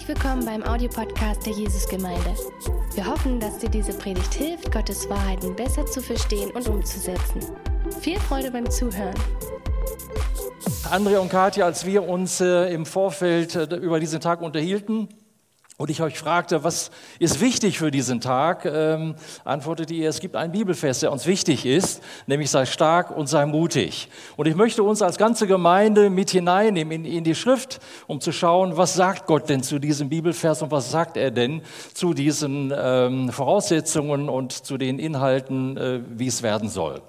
Herzlich willkommen beim Audiopodcast der Jesusgemeinde. Wir hoffen, dass dir diese Predigt hilft, Gottes Wahrheiten besser zu verstehen und umzusetzen. Viel Freude beim Zuhören. Andrea und Katja, als wir uns äh, im Vorfeld äh, über diesen Tag unterhielten, und ich euch fragte, was ist wichtig für diesen Tag, ähm, antwortete ihr, es gibt einen Bibelfest, der uns wichtig ist, nämlich sei stark und sei mutig. Und ich möchte uns als ganze Gemeinde mit hineinnehmen in, in die Schrift, um zu schauen, was sagt Gott denn zu diesem Bibelvers und was sagt er denn zu diesen ähm, Voraussetzungen und zu den Inhalten, äh, wie es werden soll.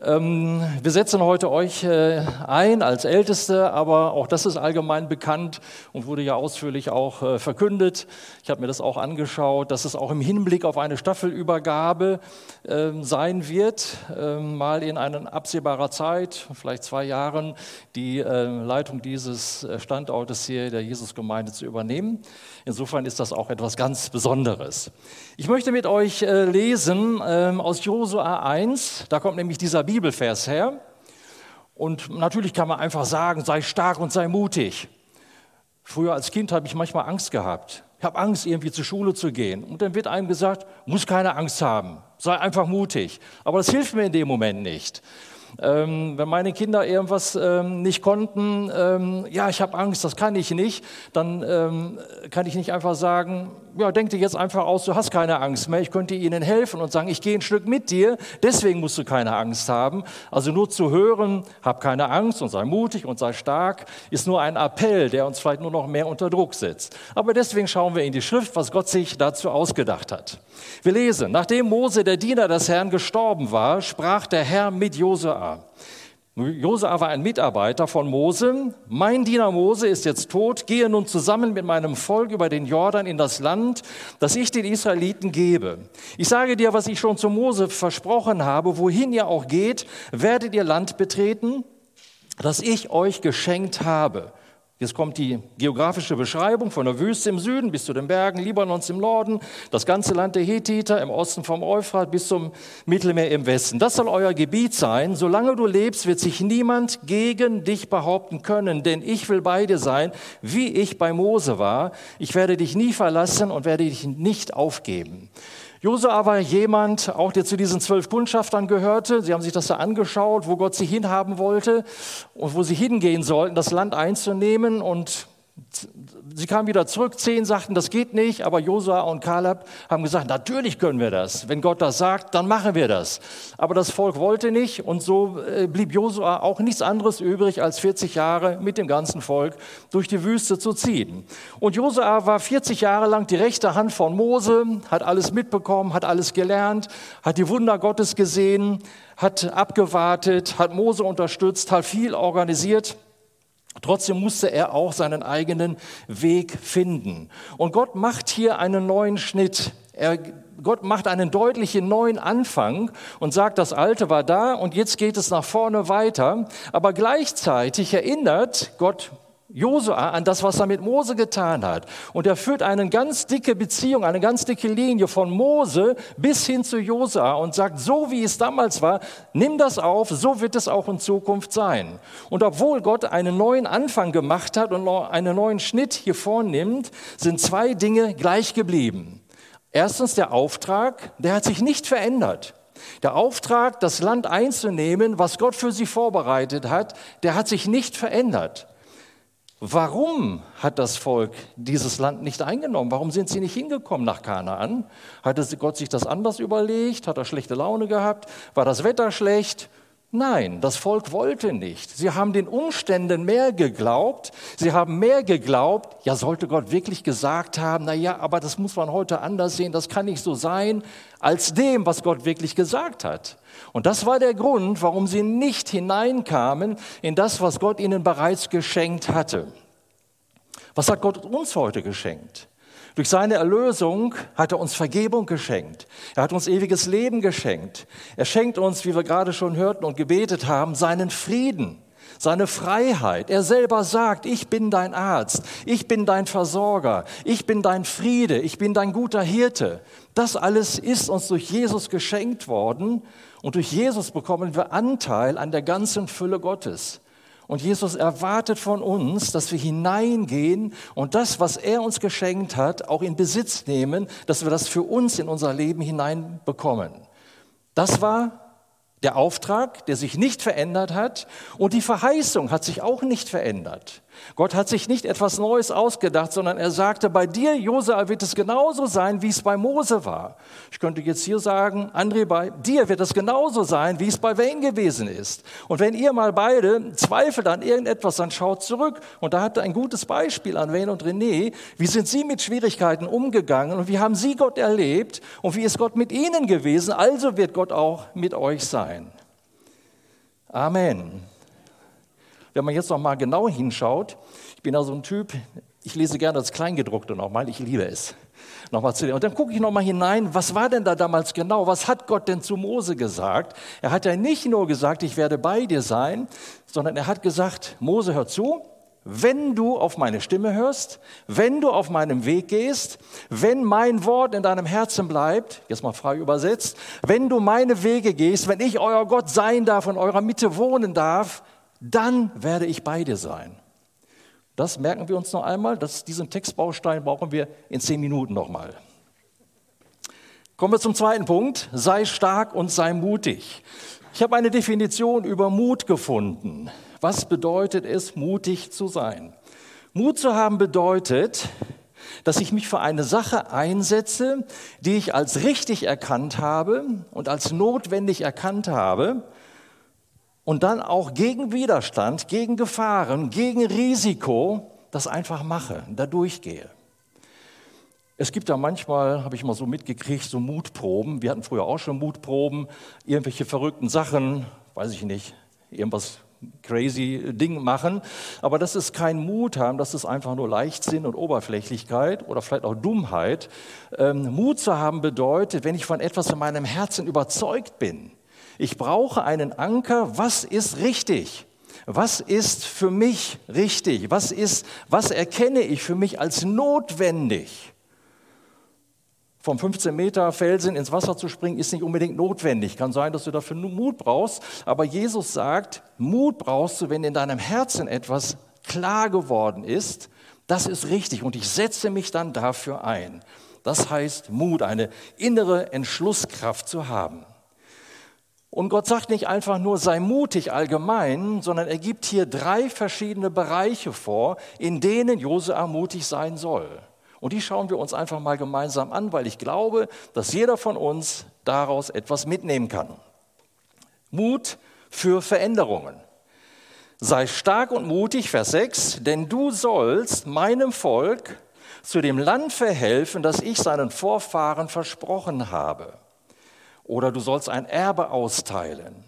Ähm, wir setzen heute euch äh, ein als Älteste, aber auch das ist allgemein bekannt und wurde ja ausführlich auch äh, verkündet. Ich habe mir das auch angeschaut, dass es auch im Hinblick auf eine Staffelübergabe ähm, sein wird, ähm, mal in einer absehbarer Zeit, vielleicht zwei Jahren, die äh, Leitung dieses Standortes hier der Jesusgemeinde zu übernehmen. Insofern ist das auch etwas ganz Besonderes. Ich möchte mit euch lesen aus Josua 1, da kommt nämlich dieser Bibelvers her. Und natürlich kann man einfach sagen, sei stark und sei mutig. Früher als Kind habe ich manchmal Angst gehabt. Ich habe Angst, irgendwie zur Schule zu gehen. Und dann wird einem gesagt, muss keine Angst haben, sei einfach mutig. Aber das hilft mir in dem Moment nicht. Ähm, wenn meine Kinder irgendwas ähm, nicht konnten, ähm, ja, ich habe Angst, das kann ich nicht, dann ähm, kann ich nicht einfach sagen, ja, denk dir jetzt einfach aus, du hast keine Angst mehr. Ich könnte ihnen helfen und sagen, ich gehe ein Stück mit dir, deswegen musst du keine Angst haben. Also nur zu hören, hab keine Angst und sei mutig und sei stark, ist nur ein Appell, der uns vielleicht nur noch mehr unter Druck setzt. Aber deswegen schauen wir in die Schrift, was Gott sich dazu ausgedacht hat. Wir lesen, nachdem Mose, der Diener des Herrn, gestorben war, sprach der Herr mit Josua. Josua war ein Mitarbeiter von Mose. Mein Diener Mose ist jetzt tot. Gehe nun zusammen mit meinem Volk über den Jordan in das Land, das ich den Israeliten gebe. Ich sage dir, was ich schon zu Mose versprochen habe. Wohin ihr auch geht, werdet ihr Land betreten, das ich euch geschenkt habe. Jetzt kommt die geografische Beschreibung von der Wüste im Süden bis zu den Bergen Libanons im Norden, das ganze Land der Hethiter im Osten vom Euphrat bis zum Mittelmeer im Westen. Das soll euer Gebiet sein. Solange du lebst, wird sich niemand gegen dich behaupten können, denn ich will bei dir sein, wie ich bei Mose war. Ich werde dich nie verlassen und werde dich nicht aufgeben. Josua war jemand, auch der zu diesen zwölf Kundschaftern gehörte. Sie haben sich das da angeschaut, wo Gott sie hinhaben wollte und wo sie hingehen sollten, das Land einzunehmen. Und Sie kamen wieder zurück, zehn sagten, das geht nicht, aber Josua und Kaleb haben gesagt, natürlich können wir das. Wenn Gott das sagt, dann machen wir das. Aber das Volk wollte nicht und so äh, blieb Josua auch nichts anderes übrig, als 40 Jahre mit dem ganzen Volk durch die Wüste zu ziehen. Und Josua war 40 Jahre lang die rechte Hand von Mose, hat alles mitbekommen, hat alles gelernt, hat die Wunder Gottes gesehen, hat abgewartet, hat Mose unterstützt, hat viel organisiert. Trotzdem musste er auch seinen eigenen Weg finden. Und Gott macht hier einen neuen Schnitt. Er, Gott macht einen deutlichen neuen Anfang und sagt, das Alte war da und jetzt geht es nach vorne weiter. Aber gleichzeitig erinnert Gott Josua an das, was er mit Mose getan hat. Und er führt eine ganz dicke Beziehung, eine ganz dicke Linie von Mose bis hin zu Josua und sagt, so wie es damals war, nimm das auf, so wird es auch in Zukunft sein. Und obwohl Gott einen neuen Anfang gemacht hat und einen neuen Schnitt hier vornimmt, sind zwei Dinge gleich geblieben. Erstens der Auftrag, der hat sich nicht verändert. Der Auftrag, das Land einzunehmen, was Gott für sie vorbereitet hat, der hat sich nicht verändert. Warum hat das Volk dieses Land nicht eingenommen? Warum sind sie nicht hingekommen nach Kanaan? Hatte Gott sich das anders überlegt? Hat er schlechte Laune gehabt? War das Wetter schlecht? Nein, das Volk wollte nicht. Sie haben den Umständen mehr geglaubt. Sie haben mehr geglaubt. Ja, sollte Gott wirklich gesagt haben, na ja, aber das muss man heute anders sehen. Das kann nicht so sein, als dem, was Gott wirklich gesagt hat. Und das war der Grund, warum sie nicht hineinkamen in das, was Gott ihnen bereits geschenkt hatte. Was hat Gott uns heute geschenkt? Durch seine Erlösung hat er uns Vergebung geschenkt. Er hat uns ewiges Leben geschenkt. Er schenkt uns, wie wir gerade schon hörten und gebetet haben, seinen Frieden, seine Freiheit. Er selber sagt, ich bin dein Arzt, ich bin dein Versorger, ich bin dein Friede, ich bin dein guter Hirte. Das alles ist uns durch Jesus geschenkt worden und durch Jesus bekommen wir Anteil an der ganzen Fülle Gottes. Und Jesus erwartet von uns, dass wir hineingehen und das, was er uns geschenkt hat, auch in Besitz nehmen, dass wir das für uns in unser Leben hineinbekommen. Das war der Auftrag, der sich nicht verändert hat und die Verheißung hat sich auch nicht verändert. Gott hat sich nicht etwas Neues ausgedacht, sondern er sagte, bei dir, Josua, wird es genauso sein, wie es bei Mose war. Ich könnte jetzt hier sagen, André, bei dir wird es genauso sein, wie es bei Wayne gewesen ist. Und wenn ihr mal beide zweifelt an irgendetwas, dann schaut zurück. Und da hat ein gutes Beispiel an Wayne und René. Wie sind sie mit Schwierigkeiten umgegangen und wie haben sie Gott erlebt und wie ist Gott mit ihnen gewesen? Also wird Gott auch mit euch sein. Amen. Wenn man jetzt noch mal genau hinschaut, ich bin da so ein Typ, ich lese gerne das Kleingedruckte nochmal, ich liebe es. Nochmal zu Und dann gucke ich nochmal hinein, was war denn da damals genau? Was hat Gott denn zu Mose gesagt? Er hat ja nicht nur gesagt, ich werde bei dir sein, sondern er hat gesagt, Mose, hör zu, wenn du auf meine Stimme hörst, wenn du auf meinem Weg gehst, wenn mein Wort in deinem Herzen bleibt, jetzt mal frei übersetzt, wenn du meine Wege gehst, wenn ich euer Gott sein darf und eurer Mitte wohnen darf, dann werde ich bei dir sein. Das merken wir uns noch einmal, dass diesen Textbaustein brauchen wir in zehn Minuten nochmal. Kommen wir zum zweiten Punkt. Sei stark und sei mutig. Ich habe eine Definition über Mut gefunden. Was bedeutet es, mutig zu sein? Mut zu haben bedeutet, dass ich mich für eine Sache einsetze, die ich als richtig erkannt habe und als notwendig erkannt habe und dann auch gegen Widerstand, gegen Gefahren, gegen Risiko das einfach mache, da durchgehe. Es gibt da manchmal, habe ich mal so mitgekriegt, so Mutproben. Wir hatten früher auch schon Mutproben, irgendwelche verrückten Sachen, weiß ich nicht, irgendwas crazy Ding machen. Aber das ist kein Mut haben, das ist einfach nur Leichtsinn und Oberflächlichkeit oder vielleicht auch Dummheit. Ähm, Mut zu haben bedeutet, wenn ich von etwas in meinem Herzen überzeugt bin, ich brauche einen Anker, was ist richtig? Was ist für mich richtig? Was ist, was erkenne ich für mich als notwendig? Vom 15 Meter Felsen ins Wasser zu springen ist nicht unbedingt notwendig. Kann sein, dass du dafür nur Mut brauchst. Aber Jesus sagt, Mut brauchst du, wenn in deinem Herzen etwas klar geworden ist. Das ist richtig und ich setze mich dann dafür ein. Das heißt Mut, eine innere Entschlusskraft zu haben. Und Gott sagt nicht einfach nur, sei mutig allgemein, sondern er gibt hier drei verschiedene Bereiche vor, in denen Josua mutig sein soll. Und die schauen wir uns einfach mal gemeinsam an, weil ich glaube, dass jeder von uns daraus etwas mitnehmen kann. Mut für Veränderungen. Sei stark und mutig, Vers 6, denn du sollst meinem Volk zu dem Land verhelfen, das ich seinen Vorfahren versprochen habe oder du sollst ein Erbe austeilen.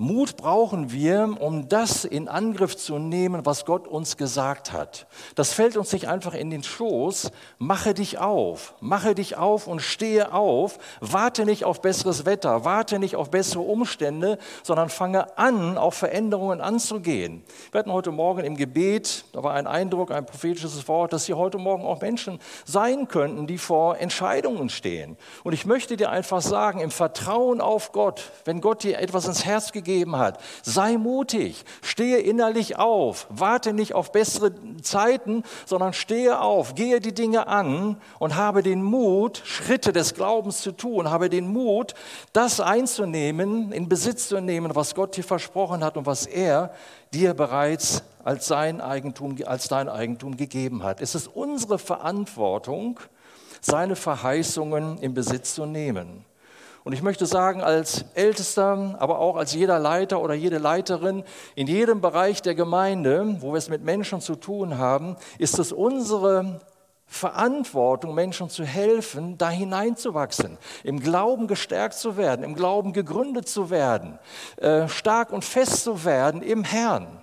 Mut brauchen wir, um das in Angriff zu nehmen, was Gott uns gesagt hat. Das fällt uns nicht einfach in den Schoß. Mache dich auf, mache dich auf und stehe auf. Warte nicht auf besseres Wetter, warte nicht auf bessere Umstände, sondern fange an, auf Veränderungen anzugehen. Wir hatten heute Morgen im Gebet, da war ein Eindruck, ein prophetisches Wort, dass hier heute Morgen auch Menschen sein könnten, die vor Entscheidungen stehen. Und ich möchte dir einfach sagen, im Vertrauen auf Gott, wenn Gott dir etwas ins Herz gegeben gegeben hat. Sei mutig, stehe innerlich auf, warte nicht auf bessere Zeiten, sondern stehe auf, gehe die Dinge an und habe den Mut, Schritte des Glaubens zu tun, habe den Mut, das einzunehmen, in Besitz zu nehmen, was Gott dir versprochen hat und was er dir bereits als sein Eigentum, als dein Eigentum gegeben hat. Es ist unsere Verantwortung, seine Verheißungen in Besitz zu nehmen. Und ich möchte sagen, als Ältester, aber auch als jeder Leiter oder jede Leiterin in jedem Bereich der Gemeinde, wo wir es mit Menschen zu tun haben, ist es unsere Verantwortung, Menschen zu helfen, da hineinzuwachsen, im Glauben gestärkt zu werden, im Glauben gegründet zu werden, äh, stark und fest zu werden im Herrn.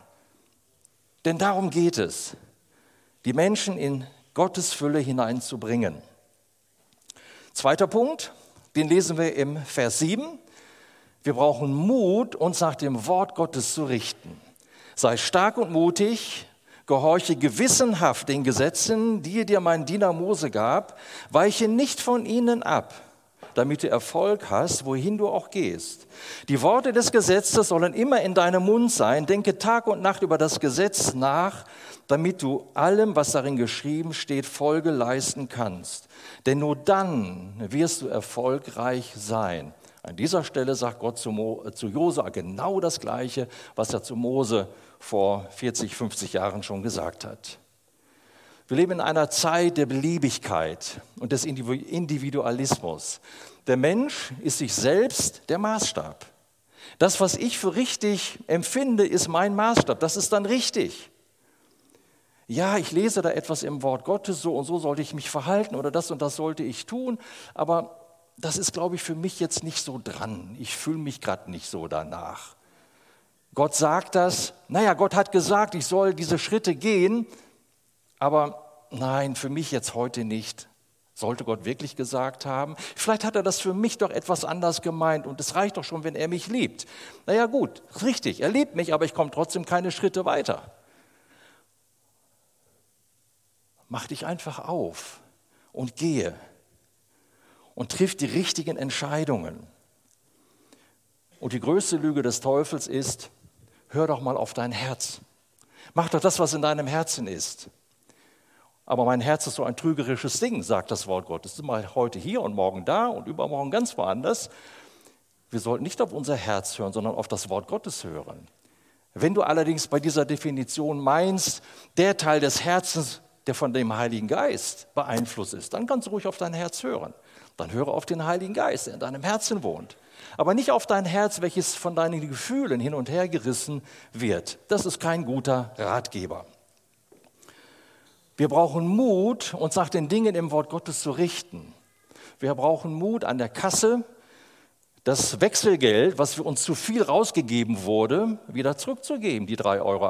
Denn darum geht es, die Menschen in Gottes Fülle hineinzubringen. Zweiter Punkt, den lesen wir im Vers 7. Wir brauchen Mut, uns nach dem Wort Gottes zu richten. Sei stark und mutig, gehorche gewissenhaft den Gesetzen, die dir mein Diener Mose gab, weiche nicht von ihnen ab. damit du Erfolg hast, wohin du auch gehst. Die Worte des Gesetzes sollen immer in deinem Mund sein. Denke Tag und Nacht über das Gesetz nach, damit du allem, was darin geschrieben steht, Folge leisten kannst. Denn nur dann wirst du erfolgreich sein. An dieser Stelle sagt Gott zu, Mo, äh, zu Josua genau das Gleiche, was er zu Mose vor 40, 50 Jahren schon gesagt hat. Wir leben in einer Zeit der Beliebigkeit und des Individualismus. Der Mensch ist sich selbst der Maßstab. Das, was ich für richtig empfinde, ist mein Maßstab. Das ist dann richtig. Ja, ich lese da etwas im Wort Gottes, so und so sollte ich mich verhalten oder das und das sollte ich tun, aber das ist, glaube ich, für mich jetzt nicht so dran. Ich fühle mich gerade nicht so danach. Gott sagt das, naja, Gott hat gesagt, ich soll diese Schritte gehen, aber nein, für mich jetzt heute nicht. Sollte Gott wirklich gesagt haben? Vielleicht hat er das für mich doch etwas anders gemeint und es reicht doch schon, wenn er mich liebt. Naja gut, richtig, er liebt mich, aber ich komme trotzdem keine Schritte weiter. Mach dich einfach auf und gehe und trifft die richtigen Entscheidungen. Und die größte Lüge des Teufels ist, hör doch mal auf dein Herz. Mach doch das, was in deinem Herzen ist. Aber mein Herz ist so ein trügerisches Ding, sagt das Wort Gottes. Es ist mal heute hier und morgen da und übermorgen ganz woanders. Wir sollten nicht auf unser Herz hören, sondern auf das Wort Gottes hören. Wenn du allerdings bei dieser Definition meinst, der Teil des Herzens, der von dem Heiligen Geist beeinflusst ist, dann kannst du ruhig auf dein Herz hören. Dann höre auf den Heiligen Geist, der in deinem Herzen wohnt. Aber nicht auf dein Herz, welches von deinen Gefühlen hin und her gerissen wird. Das ist kein guter Ratgeber. Wir brauchen Mut, uns nach den Dingen im Wort Gottes zu richten. Wir brauchen Mut an der Kasse, das Wechselgeld, was für uns zu viel rausgegeben wurde, wieder zurückzugeben, die 3,80 Euro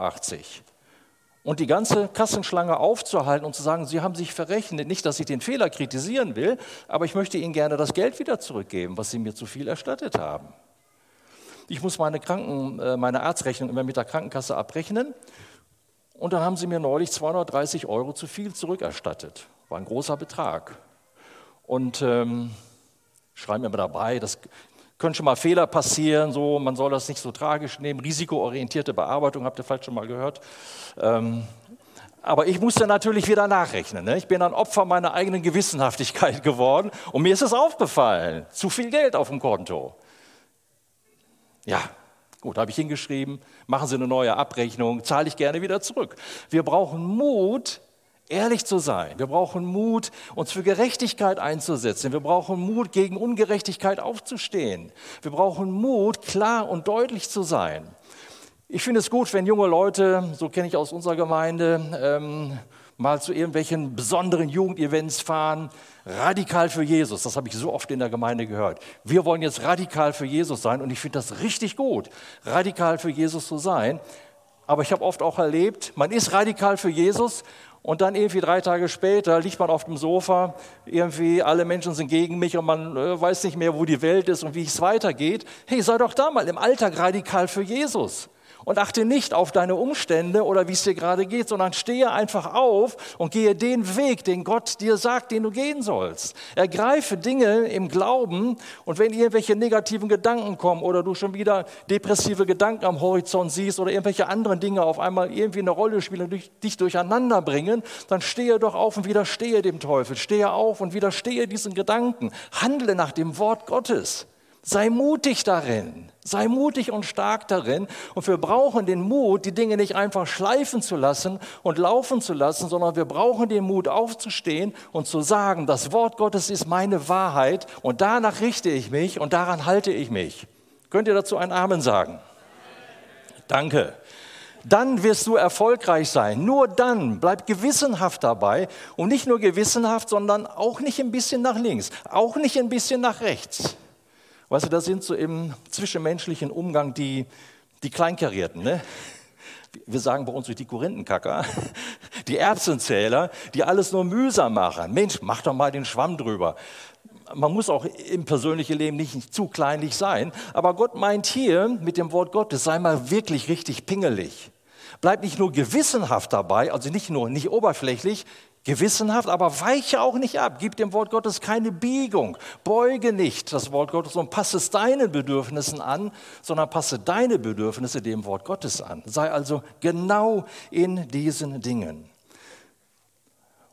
und die ganze Kassenschlange aufzuhalten und zu sagen, Sie haben sich verrechnet. Nicht, dass ich den Fehler kritisieren will, aber ich möchte Ihnen gerne das Geld wieder zurückgeben, was Sie mir zu viel erstattet haben. Ich muss meine, Kranken, äh, meine Arztrechnung immer mit der Krankenkasse abrechnen. Und dann haben sie mir neulich 230 Euro zu viel zurückerstattet. War ein großer Betrag. Und ähm, schreiben immer dabei, das können schon mal Fehler passieren, so, man soll das nicht so tragisch nehmen. Risikoorientierte Bearbeitung, habt ihr vielleicht schon mal gehört. Ähm, aber ich musste natürlich wieder nachrechnen. Ne? Ich bin ein Opfer meiner eigenen Gewissenhaftigkeit geworden und mir ist es aufgefallen, zu viel Geld auf dem Konto. Ja, gut, habe ich hingeschrieben, machen Sie eine neue Abrechnung, zahle ich gerne wieder zurück. Wir brauchen Mut, ehrlich zu sein. Wir brauchen Mut, uns für Gerechtigkeit einzusetzen. Wir brauchen Mut, gegen Ungerechtigkeit aufzustehen. Wir brauchen Mut, klar und deutlich zu sein. Ich finde es gut, wenn junge Leute, so kenne ich aus unserer Gemeinde, ähm, mal zu irgendwelchen besonderen Jugendevents fahren, radikal für Jesus. Das habe ich so oft in der Gemeinde gehört. Wir wollen jetzt radikal für Jesus sein und ich finde das richtig gut, radikal für Jesus zu sein. Aber ich habe oft auch erlebt, man ist radikal für Jesus und dann irgendwie drei Tage später liegt man auf dem Sofa, irgendwie alle Menschen sind gegen mich und man äh, weiß nicht mehr, wo die Welt ist und wie es weitergeht. Hey, sei doch da mal im Alltag radikal für Jesus und achte nicht auf deine Umstände oder wie es dir gerade geht, sondern stehe einfach auf und gehe den Weg, den Gott dir sagt, den du gehen sollst. Ergreife Dinge im Glauben und wenn irgendwelche negativen Gedanken kommen oder du schon wieder depressive Gedanken am Horizont siehst oder irgendwelche anderen Dinge auf einmal irgendwie eine Rolle spielen und dich durcheinander bringen, dann stehe doch auf und widerstehe dem Teufel. Stehe auf und widerstehe diesen Gedanken. Handle nach dem Wort Gottes. Sei mutig darin. Sei mutig und stark darin. Und wir brauchen den Mut, die Dinge nicht einfach schleifen zu lassen und laufen zu lassen, sondern wir brauchen den Mut, aufzustehen und zu sagen, das Wort Gottes ist meine Wahrheit und danach richte ich mich und daran halte ich mich. Könnt ihr dazu ein Amen sagen? Danke. Dann wirst du erfolgreich sein. Nur dann bleib gewissenhaft dabei und nicht nur gewissenhaft, sondern auch nicht ein bisschen nach links, auch nicht ein bisschen nach rechts. Weißt du, das sind so im zwischenmenschlichen Umgang die, die Kleinkarierten. Ne? Wir sagen bei uns die Korinthenkacker, die Erbsenzähler, die alles nur mühsam machen. Mensch, mach doch mal den Schwamm drüber. Man muss auch im persönlichen Leben nicht zu kleinlich sein. Aber Gott meint hier mit dem Wort Gottes, sei mal wirklich richtig pingelig. Bleib nicht nur gewissenhaft dabei, also nicht nur nicht oberflächlich, gewissenhaft, aber weiche auch nicht ab. Gib dem Wort Gottes keine Biegung. Beuge nicht das Wort Gottes und passe es deinen Bedürfnissen an, sondern passe deine Bedürfnisse dem Wort Gottes an. Sei also genau in diesen Dingen.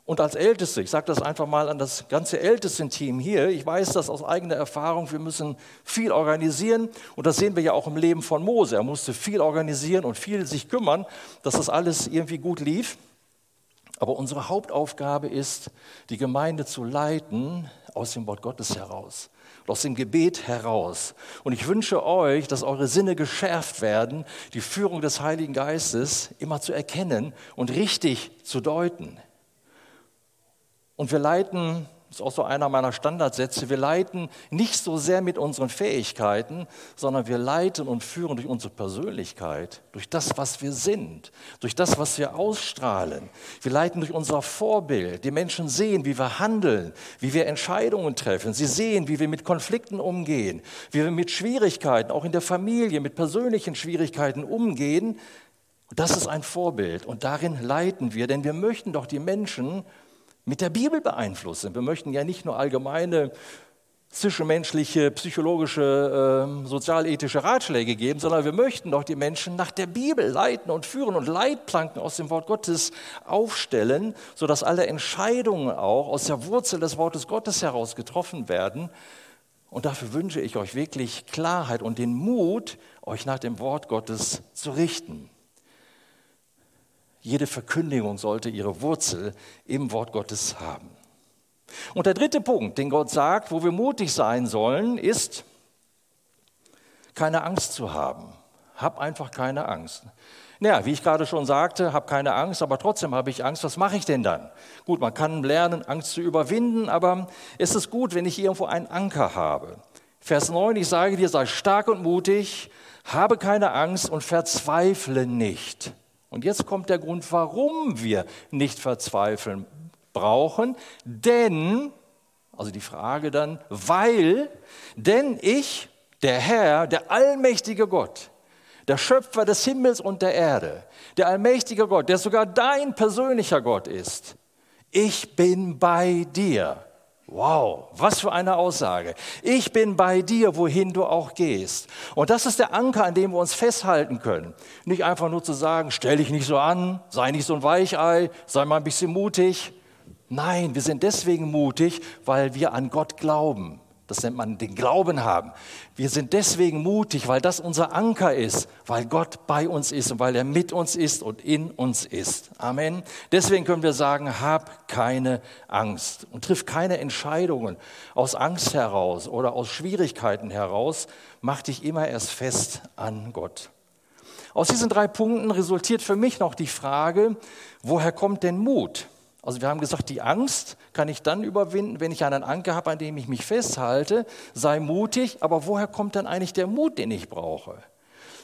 Und als Älteste, ich sage das einfach mal an das ganze Ältestenteam hier, ich weiß das aus eigener Erfahrung, wir müssen viel organisieren und das sehen wir ja auch im Leben von Mose. Er musste viel organisieren und viel sich kümmern, dass das alles irgendwie gut lief. Aber unsere Hauptaufgabe ist, die Gemeinde zu leiten aus dem Wort Gottes heraus, aus dem Gebet heraus. Und ich wünsche euch, dass eure Sinne geschärft werden, die Führung des Heiligen Geistes immer zu erkennen und richtig zu deuten. Und wir leiten, ist auch so einer meiner Standardsätze, wir leiten nicht so sehr mit unseren Fähigkeiten, sondern wir leiten und führen durch unsere Persönlichkeit, durch das, was wir sind, durch das, was wir ausstrahlen. Wir leiten durch unser Vorbild. Die Menschen sehen, wie wir handeln, wie wir Entscheidungen treffen. Sie sehen, wie wir mit Konflikten umgehen, wie wir mit Schwierigkeiten, auch in der Familie, mit persönlichen Schwierigkeiten umgehen. Das ist ein Vorbild und darin leiten wir, denn wir möchten doch die Menschen mit der Bibel beeinflussen. Wir möchten ja nicht nur allgemeine zwischenmenschliche, psychologische, äh, sozialethische Ratschläge geben, sondern wir möchten doch die Menschen nach der Bibel leiten und führen und Leitplanken aus dem Wort Gottes aufstellen, sodass alle Entscheidungen auch aus der Wurzel des Wortes Gottes heraus getroffen werden. Und dafür wünsche ich euch wirklich Klarheit und den Mut, euch nach dem Wort Gottes zu richten. Jede Verkündigung sollte ihre Wurzel im Wort Gottes haben. Und der dritte Punkt, den Gott sagt, wo wir mutig sein sollen, ist, keine Angst zu haben. Hab einfach keine Angst. Naja, wie ich gerade schon sagte, hab keine Angst, aber trotzdem habe ich Angst. Was mache ich denn dann? Gut, man kann lernen, Angst zu überwinden, aber es ist gut, wenn ich irgendwo einen Anker habe. Vers 9, ich sage dir, sei stark und mutig, habe keine Angst und verzweifle nicht. Und jetzt kommt der Grund, warum wir nicht verzweifeln brauchen. Denn, also die Frage dann, weil, denn ich, der Herr, der allmächtige Gott, der Schöpfer des Himmels und der Erde, der allmächtige Gott, der sogar dein persönlicher Gott ist, ich bin bei dir. Wow, was für eine Aussage. Ich bin bei dir, wohin du auch gehst. Und das ist der Anker, an dem wir uns festhalten können. Nicht einfach nur zu sagen, stell dich nicht so an, sei nicht so ein Weichei, sei mal ein bisschen mutig. Nein, wir sind deswegen mutig, weil wir an Gott glauben. Das nennt man den Glauben haben. Wir sind deswegen mutig, weil das unser Anker ist, weil Gott bei uns ist und weil er mit uns ist und in uns ist. Amen. Deswegen können wir sagen, hab keine Angst und triff keine Entscheidungen aus Angst heraus oder aus Schwierigkeiten heraus. Mach dich immer erst fest an Gott. Aus diesen drei Punkten resultiert für mich noch die Frage, woher kommt denn Mut? Also wir haben gesagt, die Angst kann ich dann überwinden, wenn ich einen Anker habe, an dem ich mich festhalte. Sei mutig, aber woher kommt dann eigentlich der Mut, den ich brauche?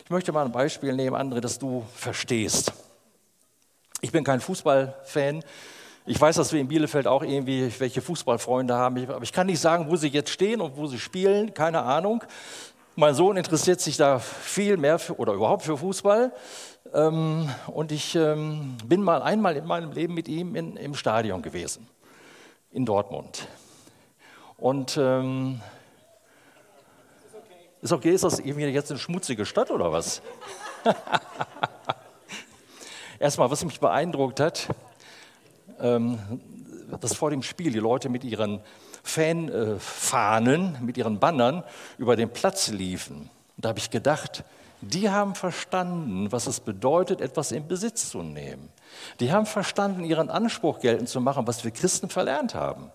Ich möchte mal ein Beispiel nehmen, andere, dass du verstehst. Ich bin kein Fußballfan. Ich weiß, dass wir in Bielefeld auch irgendwie welche Fußballfreunde haben, aber ich kann nicht sagen, wo sie jetzt stehen und wo sie spielen, keine Ahnung. Mein Sohn interessiert sich da viel mehr für, oder überhaupt für Fußball. Ähm, und ich ähm, bin mal einmal in meinem Leben mit ihm in, im Stadion gewesen, in Dortmund. Und ähm, ist okay, ist das irgendwie jetzt eine schmutzige Stadt oder was? Erstmal, was mich beeindruckt hat, ähm, dass vor dem Spiel die Leute mit ihren Fanfahnen, mit ihren Bannern über den Platz liefen. Und da habe ich gedacht, die haben verstanden, was es bedeutet, etwas in Besitz zu nehmen. Die haben verstanden, ihren Anspruch geltend zu machen, was wir Christen verlernt haben.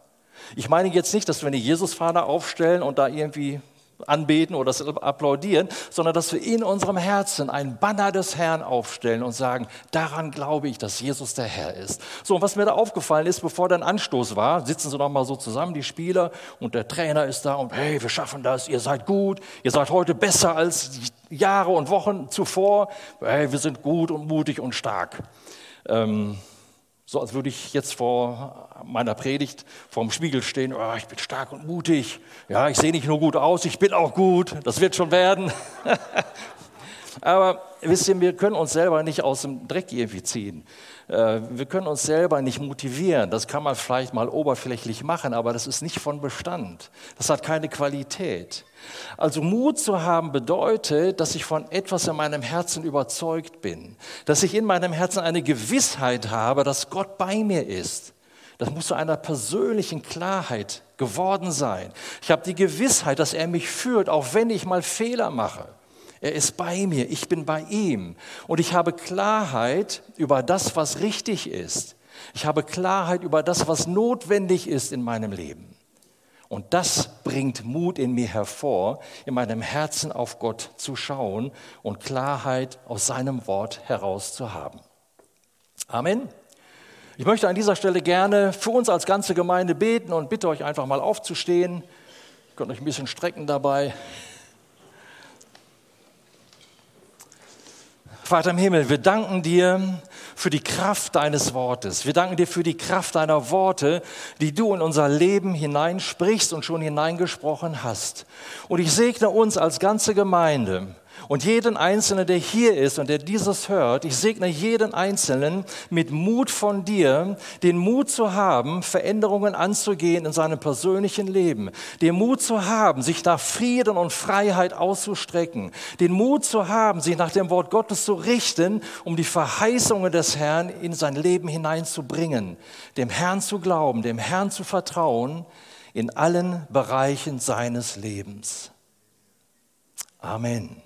Ich meine jetzt nicht, dass wir eine Jesusfahne aufstellen und da irgendwie anbeten oder applaudieren, sondern dass wir in unserem Herzen ein Banner des Herrn aufstellen und sagen, daran glaube ich, dass Jesus der Herr ist. So, und was mir da aufgefallen ist, bevor dann Anstoß war, sitzen sie noch mal so zusammen, die Spieler, und der Trainer ist da und hey, wir schaffen das, ihr seid gut, ihr seid heute besser als Jahre und Wochen zuvor, hey, wir sind gut und mutig und stark. Ähm, so als würde ich jetzt vor meiner Predigt vorm Spiegel stehen, oh, ich bin stark und mutig, ja, ich sehe nicht nur gut aus, ich bin auch gut, das wird schon werden. Aber wisst ihr, wir können uns selber nicht aus dem Dreck irgendwie ziehen. Äh, wir können uns selber nicht motivieren. Das kann man vielleicht mal oberflächlich machen, aber das ist nicht von Bestand. Das hat keine Qualität. Also Mut zu haben bedeutet, dass ich von etwas in meinem Herzen überzeugt bin, dass ich in meinem Herzen eine Gewissheit habe, dass Gott bei mir ist. Das muss zu einer persönlichen Klarheit geworden sein. Ich habe die Gewissheit, dass er mich führt, auch wenn ich mal Fehler mache. Er ist bei mir, ich bin bei ihm. Und ich habe Klarheit über das, was richtig ist. Ich habe Klarheit über das, was notwendig ist in meinem Leben. Und das bringt Mut in mir hervor, in meinem Herzen auf Gott zu schauen und Klarheit aus seinem Wort heraus zu haben. Amen. Ich möchte an dieser Stelle gerne für uns als ganze Gemeinde beten und bitte euch einfach mal aufzustehen. Ihr könnt euch ein bisschen strecken dabei. Vater im Himmel, wir danken dir für die Kraft deines Wortes. Wir danken dir für die Kraft deiner Worte, die du in unser Leben hineinsprichst und schon hineingesprochen hast. Und ich segne uns als ganze Gemeinde und jeden Einzelnen, der hier ist und der dieses hört, ich segne jeden Einzelnen mit Mut von dir, den Mut zu haben, Veränderungen anzugehen in seinem persönlichen Leben, den Mut zu haben, sich nach Frieden und Freiheit auszustrecken, den Mut zu haben, sich nach dem Wort Gottes zu richten, um die Verheißungen des Herrn in sein Leben hineinzubringen, dem Herrn zu glauben, dem Herrn zu vertrauen in allen Bereichen seines Lebens. Amen.